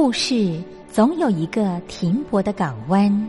故事总有一个停泊的港湾。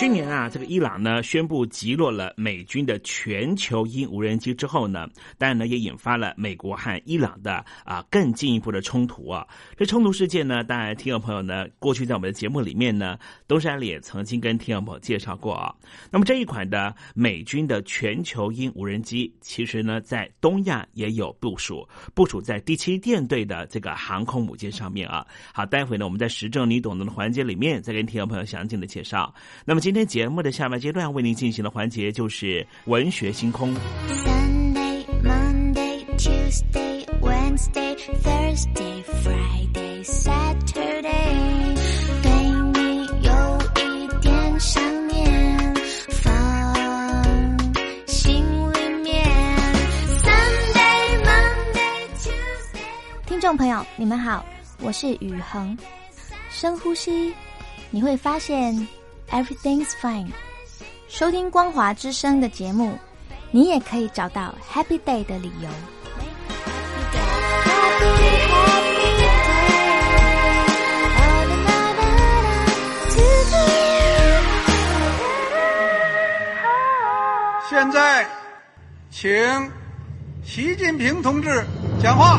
去年啊，这个伊朗呢宣布击落了美军的全球鹰无人机之后呢，当然呢也引发了美国和伊朗的啊更进一步的冲突啊。这冲突事件呢，当然听众朋友呢，过去在我们的节目里面呢，东山里也曾经跟听众朋友介绍过啊。那么这一款的美军的全球鹰无人机，其实呢在东亚也有部署，部署在第七舰队的这个航空母舰上面啊。好，待会呢我们在时政你懂得的环节里面再跟听众朋友详尽的介绍。那么今天节目的下半阶段为您进行的环节就是文学星空。Sunday, Monday, Tuesday, Wednesday, Thursday, Friday, Saturday，对你有一点想念，放心里面。Sunday, Monday, Tuesday。听众朋友，你们好，我是雨恒。深呼吸，你会发现 everything's fine。收听光华之声的节目，你也可以找到 happy day 的理由。现在，请习近平同志讲话。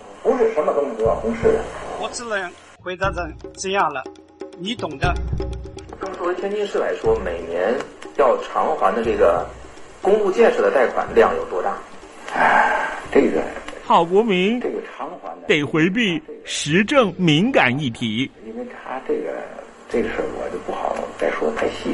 不是什么东西都要公示的。我只能回答成这样了，你懂的。那么作为天津市来说，每年要偿还的这个公路建设的贷款量有多大？哎，这个郝国民这个偿还的得回避时政敏感议题。因为他这个这个事儿我就不好再说太细。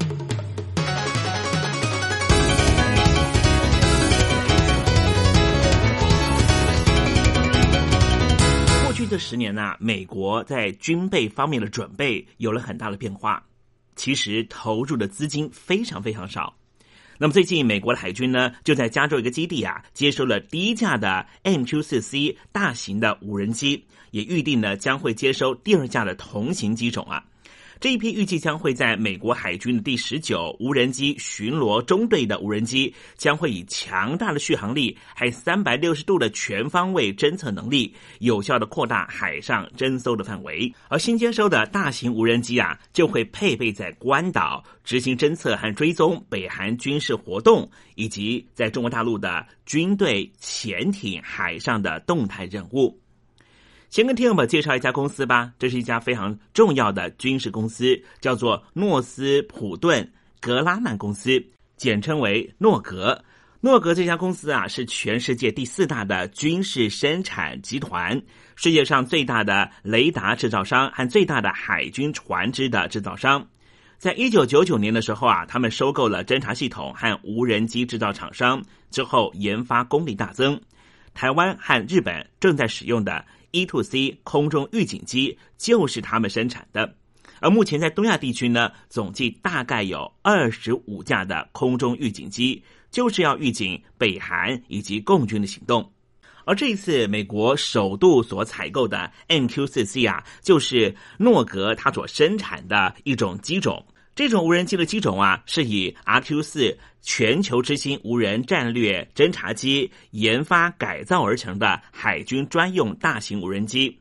这十年呢、美国在军备方面的准备有了很大的变化。其实投入的资金非常非常少。那么最近，美国的海军呢，就在加州一个基地啊，接收了第一架的 MQ 四 C 大型的无人机，也预定呢将会接收第二架的同型机种啊。这一批预计将会在美国海军的第十九无人机巡逻中队的无人机，将会以强大的续航力，还三百六十度的全方位侦测能力，有效的扩大海上侦搜的范围。而新接收的大型无人机啊，就会配备在关岛执行侦测和追踪北韩军事活动，以及在中国大陆的军队潜艇海上的动态任务。先跟听众们介绍一家公司吧，这是一家非常重要的军事公司，叫做诺斯普顿格拉曼公司，简称为诺格。诺格这家公司啊，是全世界第四大的军事生产集团，世界上最大的雷达制造商和最大的海军船只的制造商。在一九九九年的时候啊，他们收购了侦察系统和无人机制造厂商，之后研发功力大增。台湾和日本正在使用的。E to C 空中预警机就是他们生产的，而目前在东亚地区呢，总计大概有二十五架的空中预警机，就是要预警北韩以及共军的行动。而这一次美国首度所采购的 MQ 四 C 啊，就是诺格它所生产的一种机种。这种无人机的机种啊，是以 RQ 四全球之星无人战略侦察机研发改造而成的海军专用大型无人机。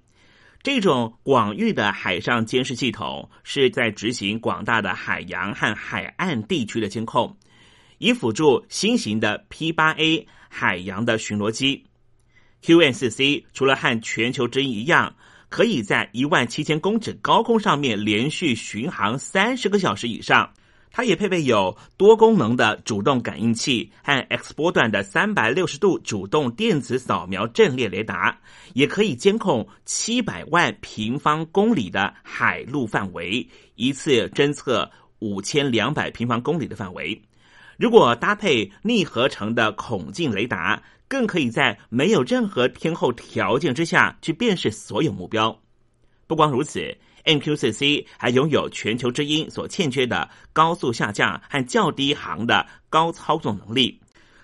这种广域的海上监视系统是在执行广大的海洋和海岸地区的监控，以辅助新型的 P 八 A 海洋的巡逻机。QN 四 C 除了和全球之鹰一样。可以在一万七千公尺高空上面连续巡航三十个小时以上。它也配备有多功能的主动感应器和 X 波段的三百六十度主动电子扫描阵列雷达，也可以监控七百万平方公里的海陆范围，一次侦测五千两百平方公里的范围。如果搭配逆合成的孔径雷达。更可以在没有任何天候条件之下去辨识所有目标。不光如此，MQCC 还拥有全球之鹰所欠缺的高速下降和较低航的高操纵能力。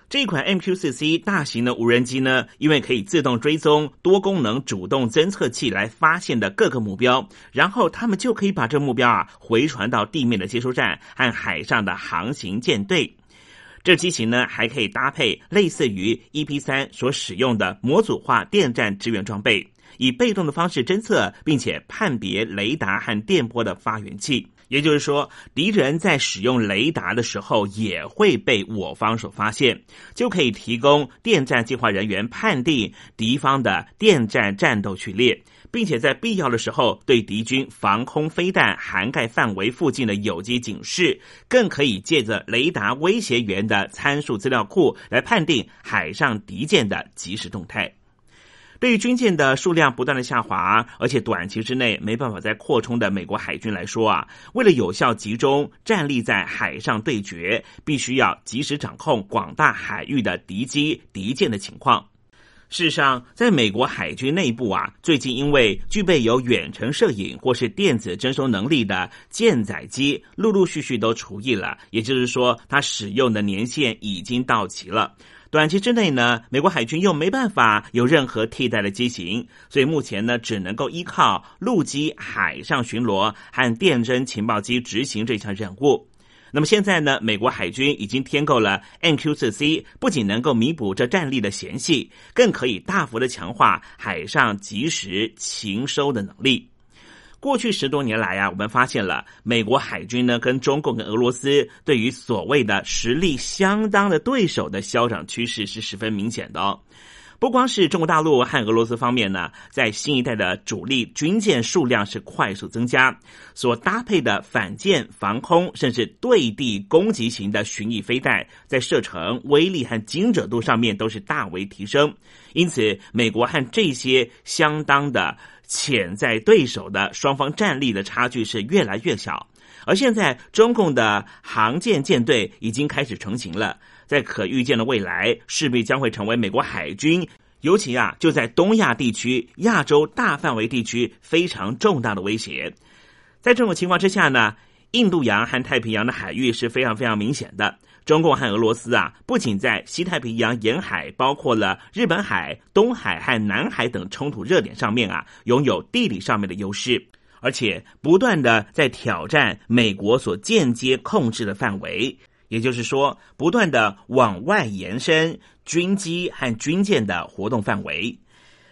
这款 MQ-4C 大型的无人机呢，因为可以自动追踪多功能主动侦测器来发现的各个目标，然后他们就可以把这目标啊回传到地面的接收站和海上的航行舰队。这机型呢，还可以搭配类似于 EP 三所使用的模组化电站支援装备，以被动的方式侦测并且判别雷达和电波的发源器。也就是说，敌人在使用雷达的时候，也会被我方所发现，就可以提供电站计划人员判定敌方的电站战斗序列。并且在必要的时候，对敌军防空飞弹涵盖范围附近的有机警示，更可以借着雷达威胁源的参数资料库来判定海上敌舰的即时动态。对于军舰的数量不断的下滑，而且短期之内没办法再扩充的美国海军来说啊，为了有效集中战力在海上对决，必须要及时掌控广大海域的敌机敌舰的情况。事实上，在美国海军内部啊，最近因为具备有远程摄影或是电子征收能力的舰载机，陆陆续续都除役了。也就是说，它使用的年限已经到期了。短期之内呢，美国海军又没办法有任何替代的机型，所以目前呢，只能够依靠陆基海上巡逻和电侦情报机执行这项任务。那么现在呢？美国海军已经添购了 NQ-4C，不仅能够弥补这战力的嫌隙，更可以大幅的强化海上及时情收的能力。过去十多年来啊，我们发现了美国海军呢跟中共跟俄罗斯对于所谓的实力相当的对手的消长趋势是十分明显的。不光是中国大陆和俄罗斯方面呢，在新一代的主力军舰数量是快速增加，所搭配的反舰、防空甚至对地攻击型的巡弋飞弹，在射程、威力和精准度上面都是大为提升。因此，美国和这些相当的潜在对手的双方战力的差距是越来越小。而现在，中共的航舰舰队已经开始成型了。在可预见的未来，势必将会成为美国海军，尤其啊，就在东亚地区、亚洲大范围地区非常重大的威胁。在这种情况之下呢，印度洋和太平洋的海域是非常非常明显的。中共和俄罗斯啊，不仅在西太平洋沿海，包括了日本海、东海和南海等冲突热点上面啊，拥有地理上面的优势。而且不断的在挑战美国所间接控制的范围，也就是说，不断的往外延伸军机和军舰的活动范围。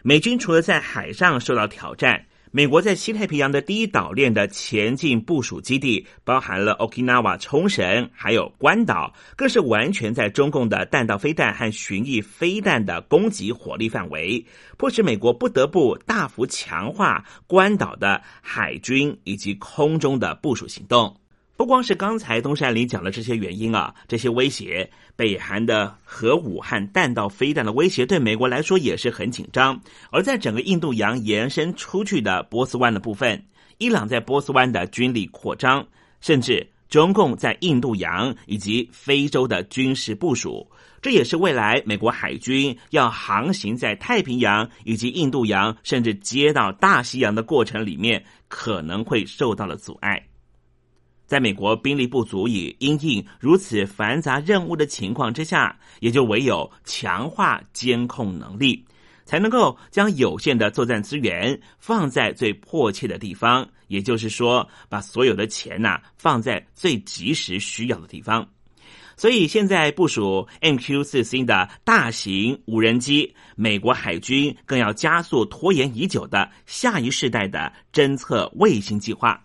美军除了在海上受到挑战。美国在西太平洋的第一岛链的前进部署基地，包含了 Okinawa 冲绳，还有关岛，更是完全在中共的弹道飞弹和巡弋飞弹的攻击火力范围，迫使美国不得不大幅强化关岛的海军以及空中的部署行动。不光是刚才东山里讲的这些原因啊，这些威胁，北韩的核武和弹道飞弹的威胁对美国来说也是很紧张。而在整个印度洋延伸出去的波斯湾的部分，伊朗在波斯湾的军力扩张，甚至中共在印度洋以及非洲的军事部署，这也是未来美国海军要航行在太平洋以及印度洋，甚至接到大西洋的过程里面，可能会受到了阻碍。在美国兵力不足以应应如此繁杂任务的情况之下，也就唯有强化监控能力，才能够将有限的作战资源放在最迫切的地方。也就是说，把所有的钱呐放在最及时需要的地方。所以，现在部署 MQ 四 C 的大型无人机，美国海军更要加速拖延已久的下一世代的侦测卫星计划。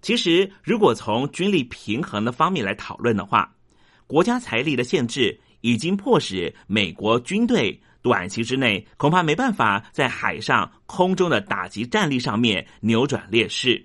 其实，如果从军力平衡的方面来讨论的话，国家财力的限制已经迫使美国军队短期之内恐怕没办法在海上、空中的打击战力上面扭转劣势。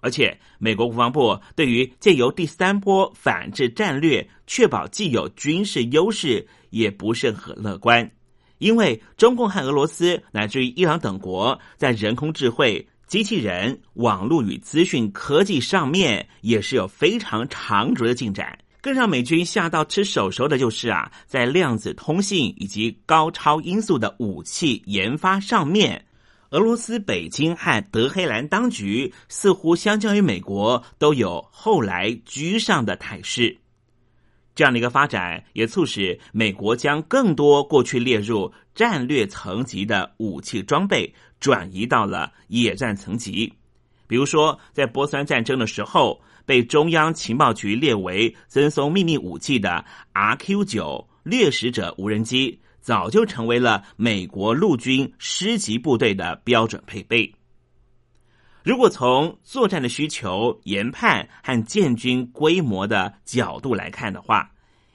而且，美国国防部对于借由第三波反制战略确保既有军事优势也不是很乐观，因为中共和俄罗斯乃至于伊朗等国在人工智慧。机器人、网络与资讯科技上面也是有非常长足的进展。更让美军吓到吃手熟的就是啊，在量子通信以及高超音速的武器研发上面，俄罗斯北京和德黑兰当局似乎相较于美国都有后来居上的态势。这样的一个发展，也促使美国将更多过去列入战略层级的武器装备。转移到了野战层级，比如说，在波斯湾战争的时候，被中央情报局列为赠送秘密武器的 RQ 九掠食者无人机，早就成为了美国陆军师级部队的标准配备。如果从作战的需求、研判和建军规模的角度来看的话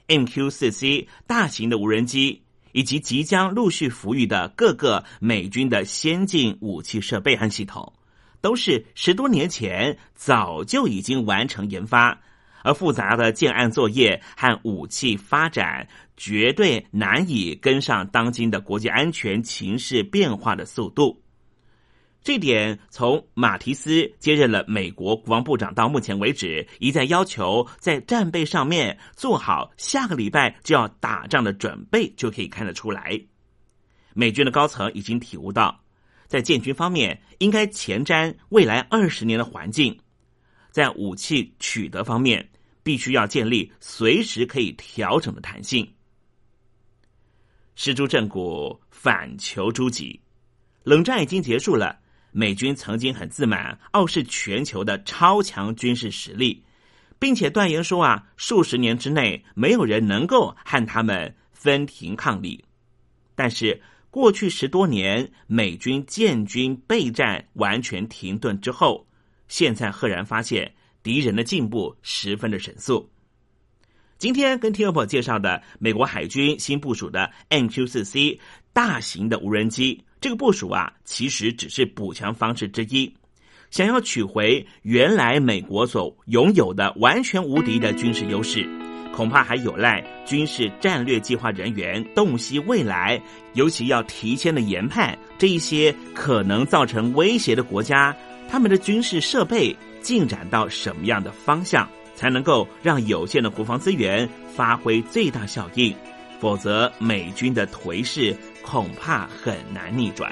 ，MQ 四 C 大型的无人机。以及即将陆续服役的各个美军的先进武器设备和系统，都是十多年前早就已经完成研发，而复杂的建案作业和武器发展绝对难以跟上当今的国际安全情势变化的速度。这点从马提斯接任了美国国防部长到目前为止，一再要求在战备上面做好下个礼拜就要打仗的准备，就可以看得出来。美军的高层已经体悟到，在建军方面应该前瞻未来二十年的环境，在武器取得方面必须要建立随时可以调整的弹性。失诸正骨，反求诸己，冷战已经结束了。美军曾经很自满、傲视全球的超强军事实力，并且断言说啊，数十年之内没有人能够和他们分庭抗礼。但是过去十多年，美军建军备战完全停顿之后，现在赫然发现敌人的进步十分的神速。今天跟听众朋友介绍的美国海军新部署的 MQ 四 C 大型的无人机。这个部署啊，其实只是补强方式之一。想要取回原来美国所拥有的完全无敌的军事优势，恐怕还有赖军事战略计划人员洞悉未来，尤其要提前的研判这一些可能造成威胁的国家，他们的军事设备进展到什么样的方向，才能够让有限的国防资源发挥最大效应。否则，美军的颓势。恐怕很难逆转。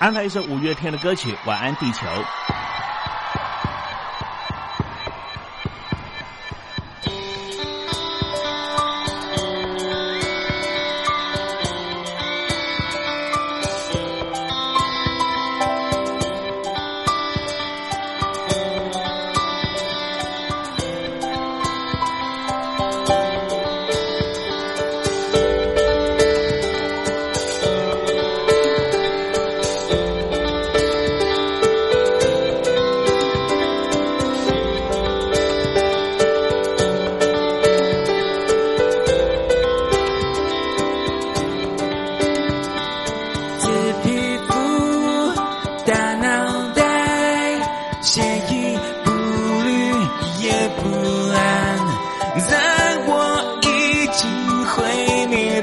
安排一首五月天的歌曲《晚安地球》。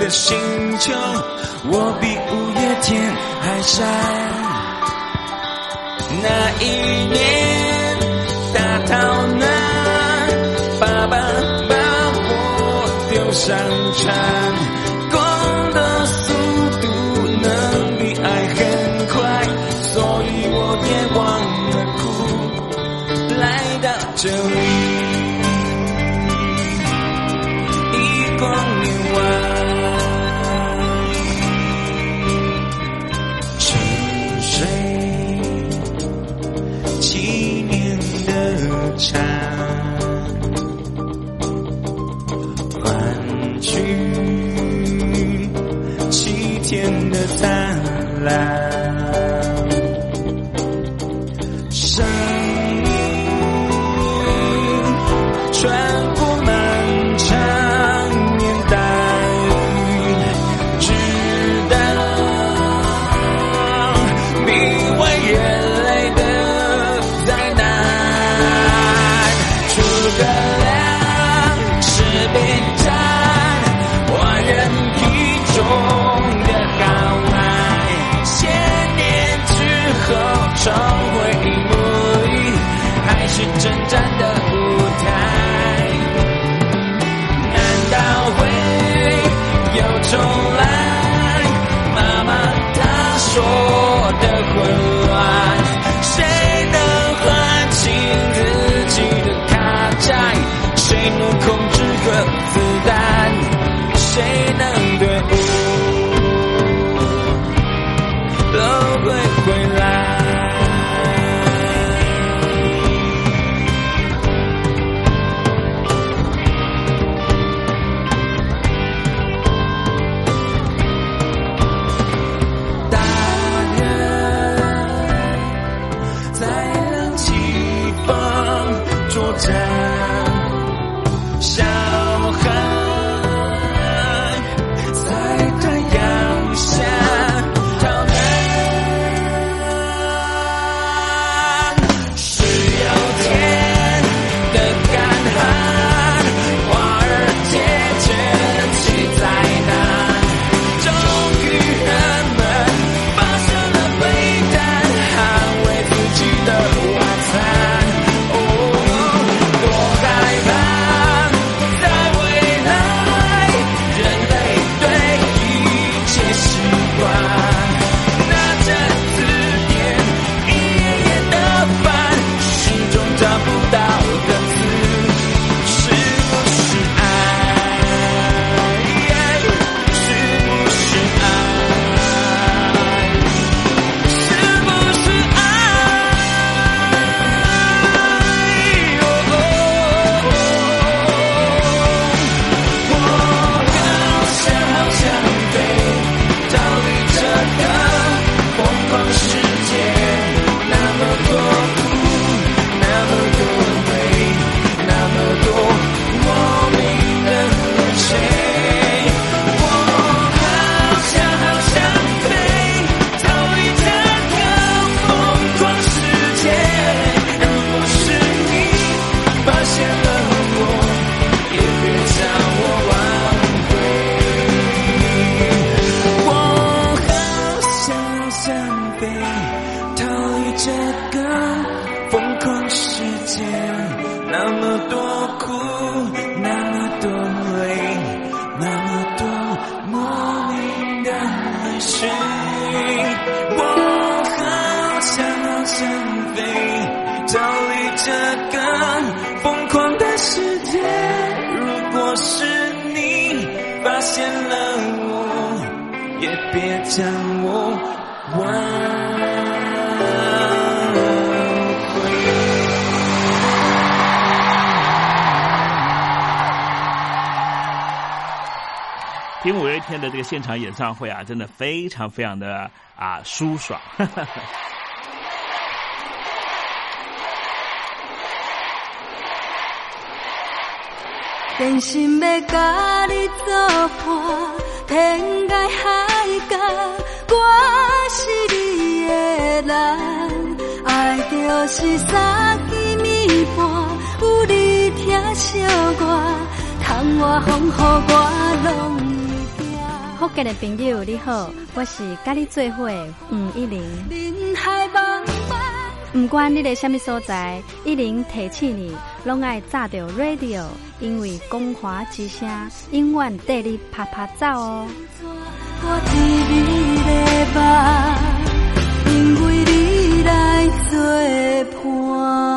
的星球，我比五月天还傻。那一年，大逃难，爸爸把我丢上船。唱会啊，真的非常非常的啊舒爽。真心要甲你作伴，天涯海角，我是你的人。爱就是三更暝半，有你疼惜我，窗外风雨我拢。福建的朋友你好，我是甲你做伙吴一玲。不管你在什么所在，一零提起你，拢爱炸着 radio，因为光华之声永远带你啪啪走哦。我因为你来做伴。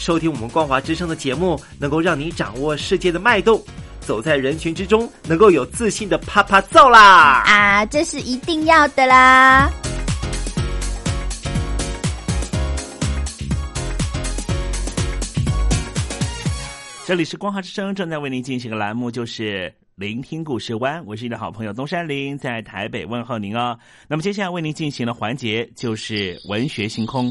收听我们光华之声的节目，能够让你掌握世界的脉动，走在人群之中，能够有自信的啪啪揍啦！啊，这是一定要的啦！这里是光华之声正在为您进行的栏目，就是聆听故事湾。我是你的好朋友东山林，在台北问候您哦。那么接下来为您进行的环节就是文学星空。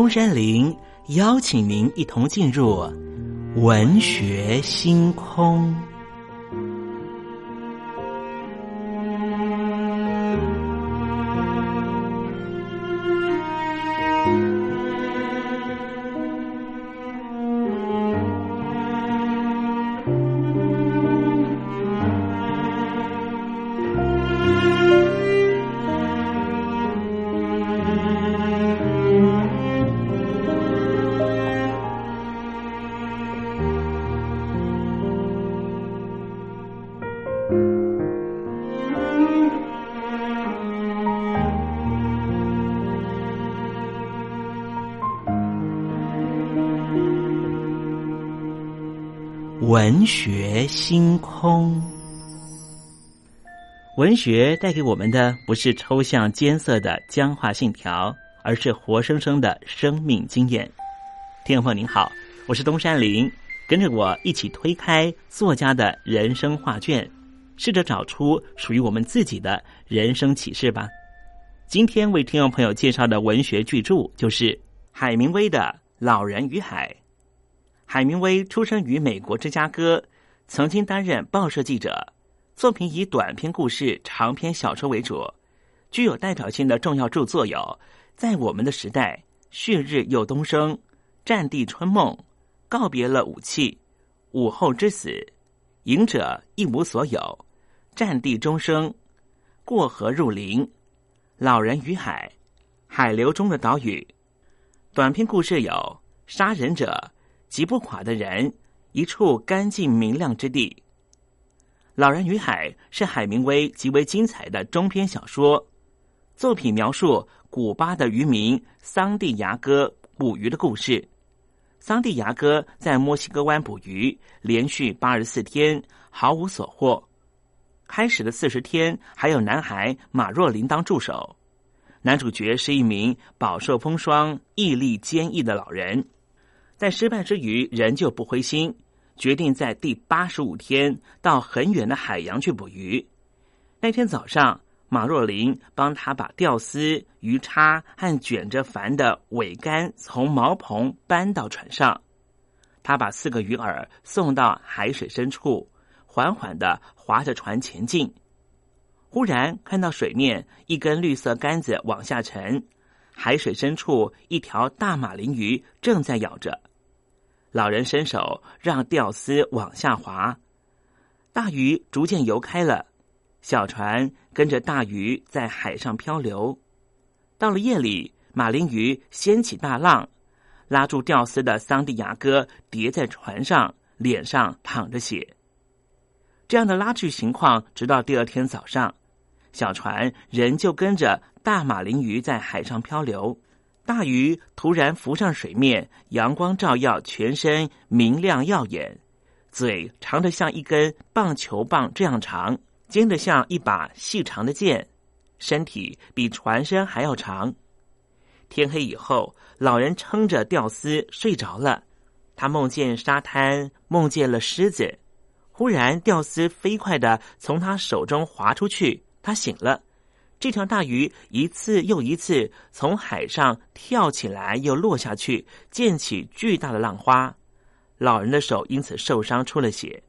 东山林邀请您一同进入文学星空。文学星空，文学带给我们的不是抽象艰涩的僵化信条，而是活生生的生命经验。听众朋友您好，我是东山林，跟着我一起推开作家的人生画卷，试着找出属于我们自己的人生启示吧。今天为听众朋友介绍的文学巨著就是海明威的《老人与海》。海明威出生于美国芝加哥，曾经担任报社记者，作品以短篇故事、长篇小说为主，具有代表性的重要著作有《在我们的时代》《旭日又东升》《战地春梦》《告别了武器》《午后之死》《赢者一无所有》《战地钟声》《过河入林》《老人与海》《海流中的岛屿》。短篇故事有《杀人者》。击不垮的人，一处干净明亮之地。《老人与海》是海明威极为精彩的中篇小说作品，描述古巴的渔民桑蒂亚哥捕鱼的故事。桑蒂亚哥在墨西哥湾捕鱼，连续八十四天毫无所获。开始的四十天，还有男孩马若琳当助手。男主角是一名饱受风霜、毅力坚毅的老人。在失败之余，仍旧不灰心，决定在第八十五天到很远的海洋去捕鱼。那天早上，马若琳帮他把钓丝、鱼叉和卷着帆的桅杆从茅棚搬到船上。他把四个鱼饵送到海水深处，缓缓的划着船前进。忽然看到水面一根绿色杆子往下沉，海水深处一条大马林鱼正在咬着。老人伸手让钓丝往下滑，大鱼逐渐游开了，小船跟着大鱼在海上漂流。到了夜里，马林鱼掀起大浪，拉住钓丝的桑蒂亚哥跌在船上，脸上淌着血。这样的拉锯情况，直到第二天早上，小船仍旧跟着大马林鱼在海上漂流。大鱼突然浮上水面，阳光照耀，全身明亮耀眼，嘴长得像一根棒球棒这样长，尖的像一把细长的剑，身体比船身还要长。天黑以后，老人撑着吊丝睡着了，他梦见沙滩，梦见了狮子。忽然，吊丝飞快的从他手中滑出去，他醒了。这条大鱼一次又一次从海上跳起来，又落下去，溅起巨大的浪花。老人的手因此受伤，出了血。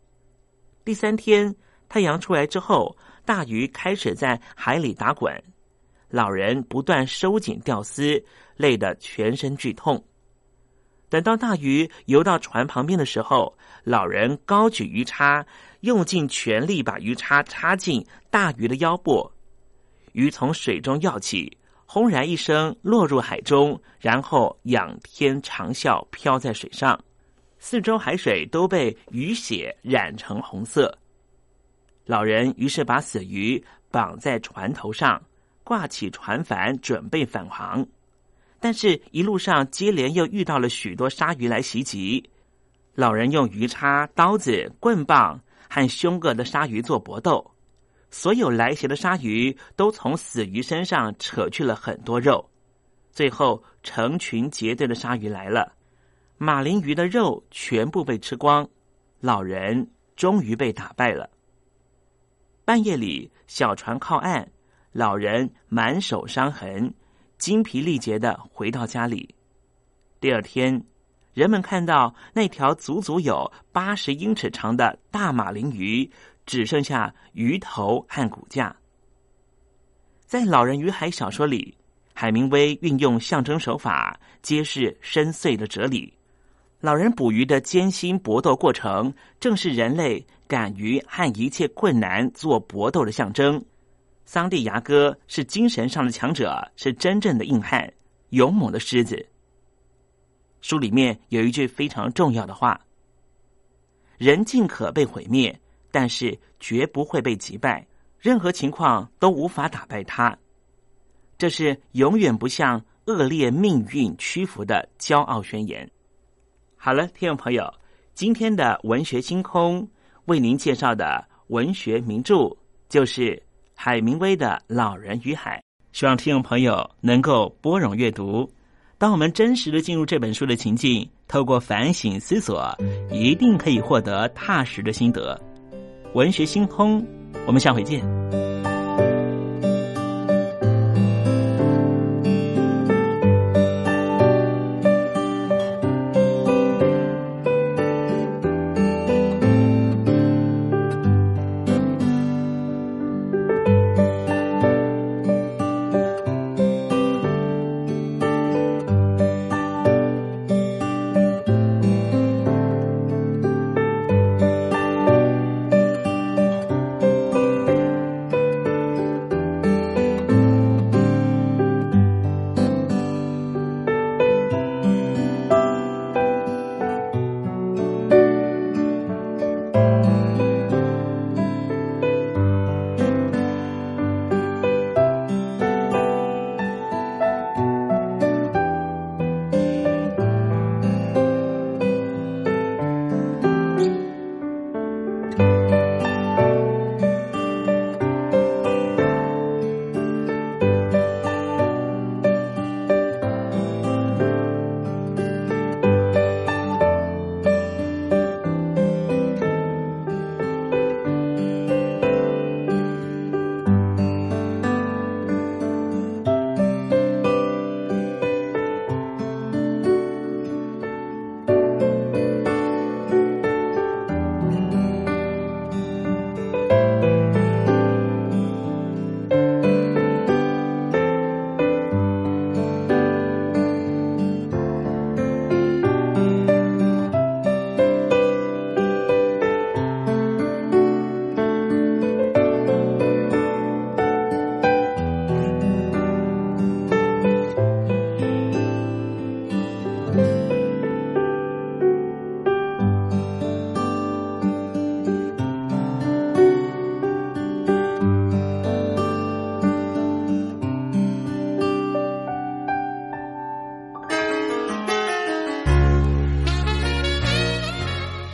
第三天，太阳出来之后，大鱼开始在海里打滚。老人不断收紧钓丝，累得全身剧痛。等到大鱼游到船旁边的时候，老人高举鱼叉，用尽全力把鱼叉插进大鱼的腰部。鱼从水中跃起，轰然一声落入海中，然后仰天长啸，飘在水上。四周海水都被鱼血染成红色。老人于是把死鱼绑在船头上，挂起船帆，准备返航。但是，一路上接连又遇到了许多鲨鱼来袭击。老人用鱼叉、刀子、棍棒和凶恶的鲨鱼做搏斗。所有来袭的鲨鱼都从死鱼身上扯去了很多肉，最后成群结队的鲨鱼来了，马林鱼的肉全部被吃光，老人终于被打败了。半夜里，小船靠岸，老人满手伤痕，精疲力竭的回到家里。第二天，人们看到那条足足有八十英尺长的大马林鱼。只剩下鱼头和骨架。在《老人与海》小说里，海明威运用象征手法揭示深邃的哲理。老人捕鱼的艰辛搏斗过程，正是人类敢于和一切困难做搏斗的象征。桑蒂亚哥是精神上的强者，是真正的硬汉，勇猛的狮子。书里面有一句非常重要的话：“人尽可被毁灭。”但是绝不会被击败，任何情况都无法打败他。这是永远不向恶劣命运屈服的骄傲宣言。好了，听众朋友，今天的文学星空为您介绍的文学名著就是海明威的《老人与海》，希望听众朋友能够拨冗阅读。当我们真实的进入这本书的情境，透过反省思索，一定可以获得踏实的心得。文学星空，我们下回见。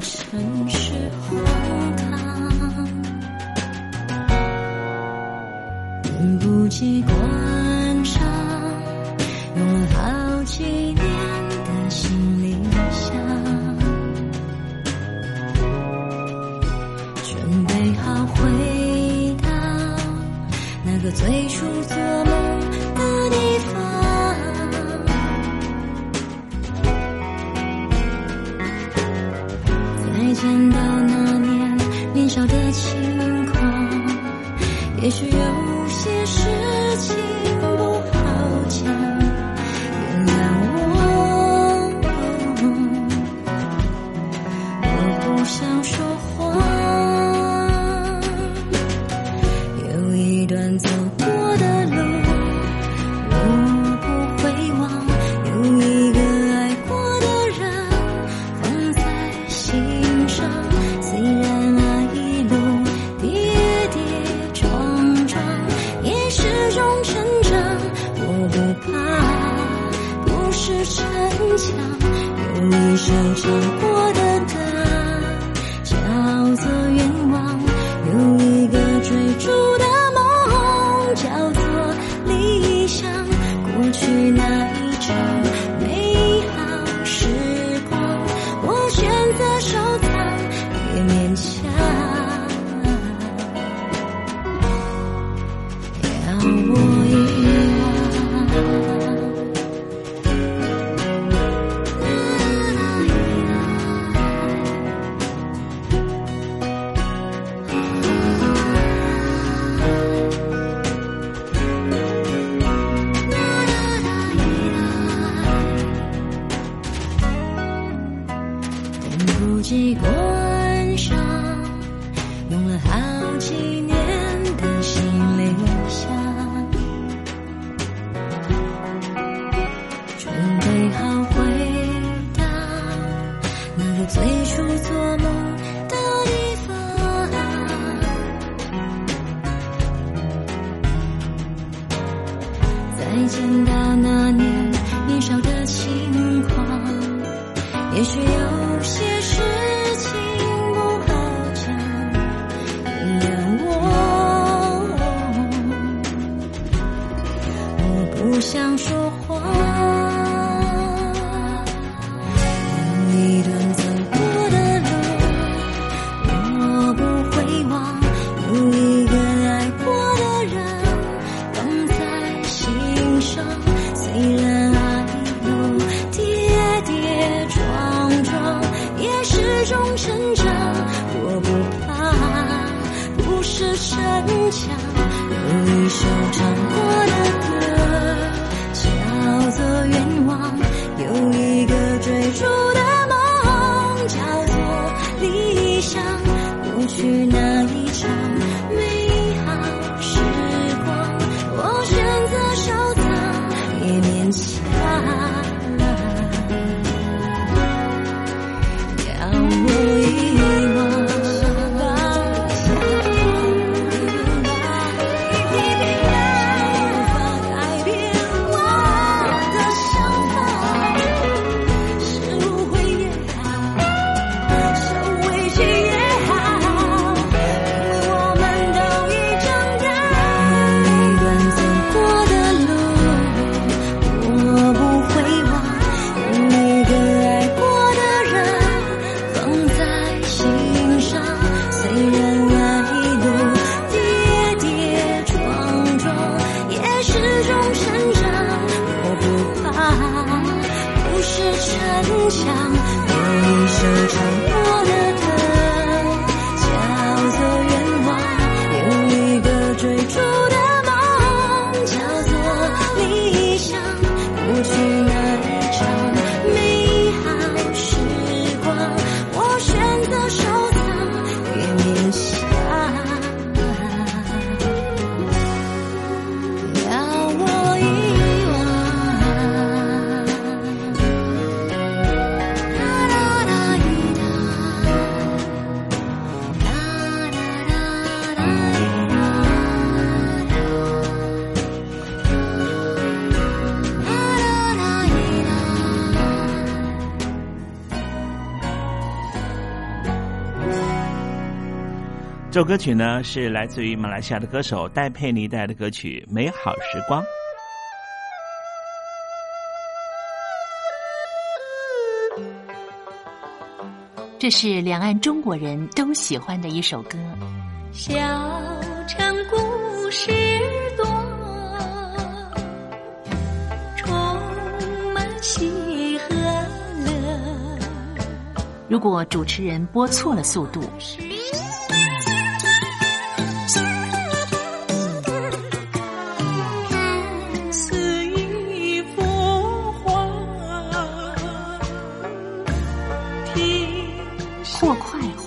城市荒唐，并不奇怪。我一这首歌曲呢，是来自于马来西亚的歌手戴佩妮带来的歌曲美好时光。这是两岸中国人都喜欢的一首歌。小城故事多，充满喜和乐。如果主持人播错了速度。